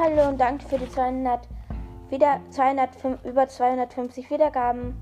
Hallo und danke für die 200, wieder 200, über 250 Wiedergaben.